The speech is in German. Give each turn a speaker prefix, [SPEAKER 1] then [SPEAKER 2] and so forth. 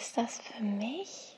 [SPEAKER 1] Ist das für mich?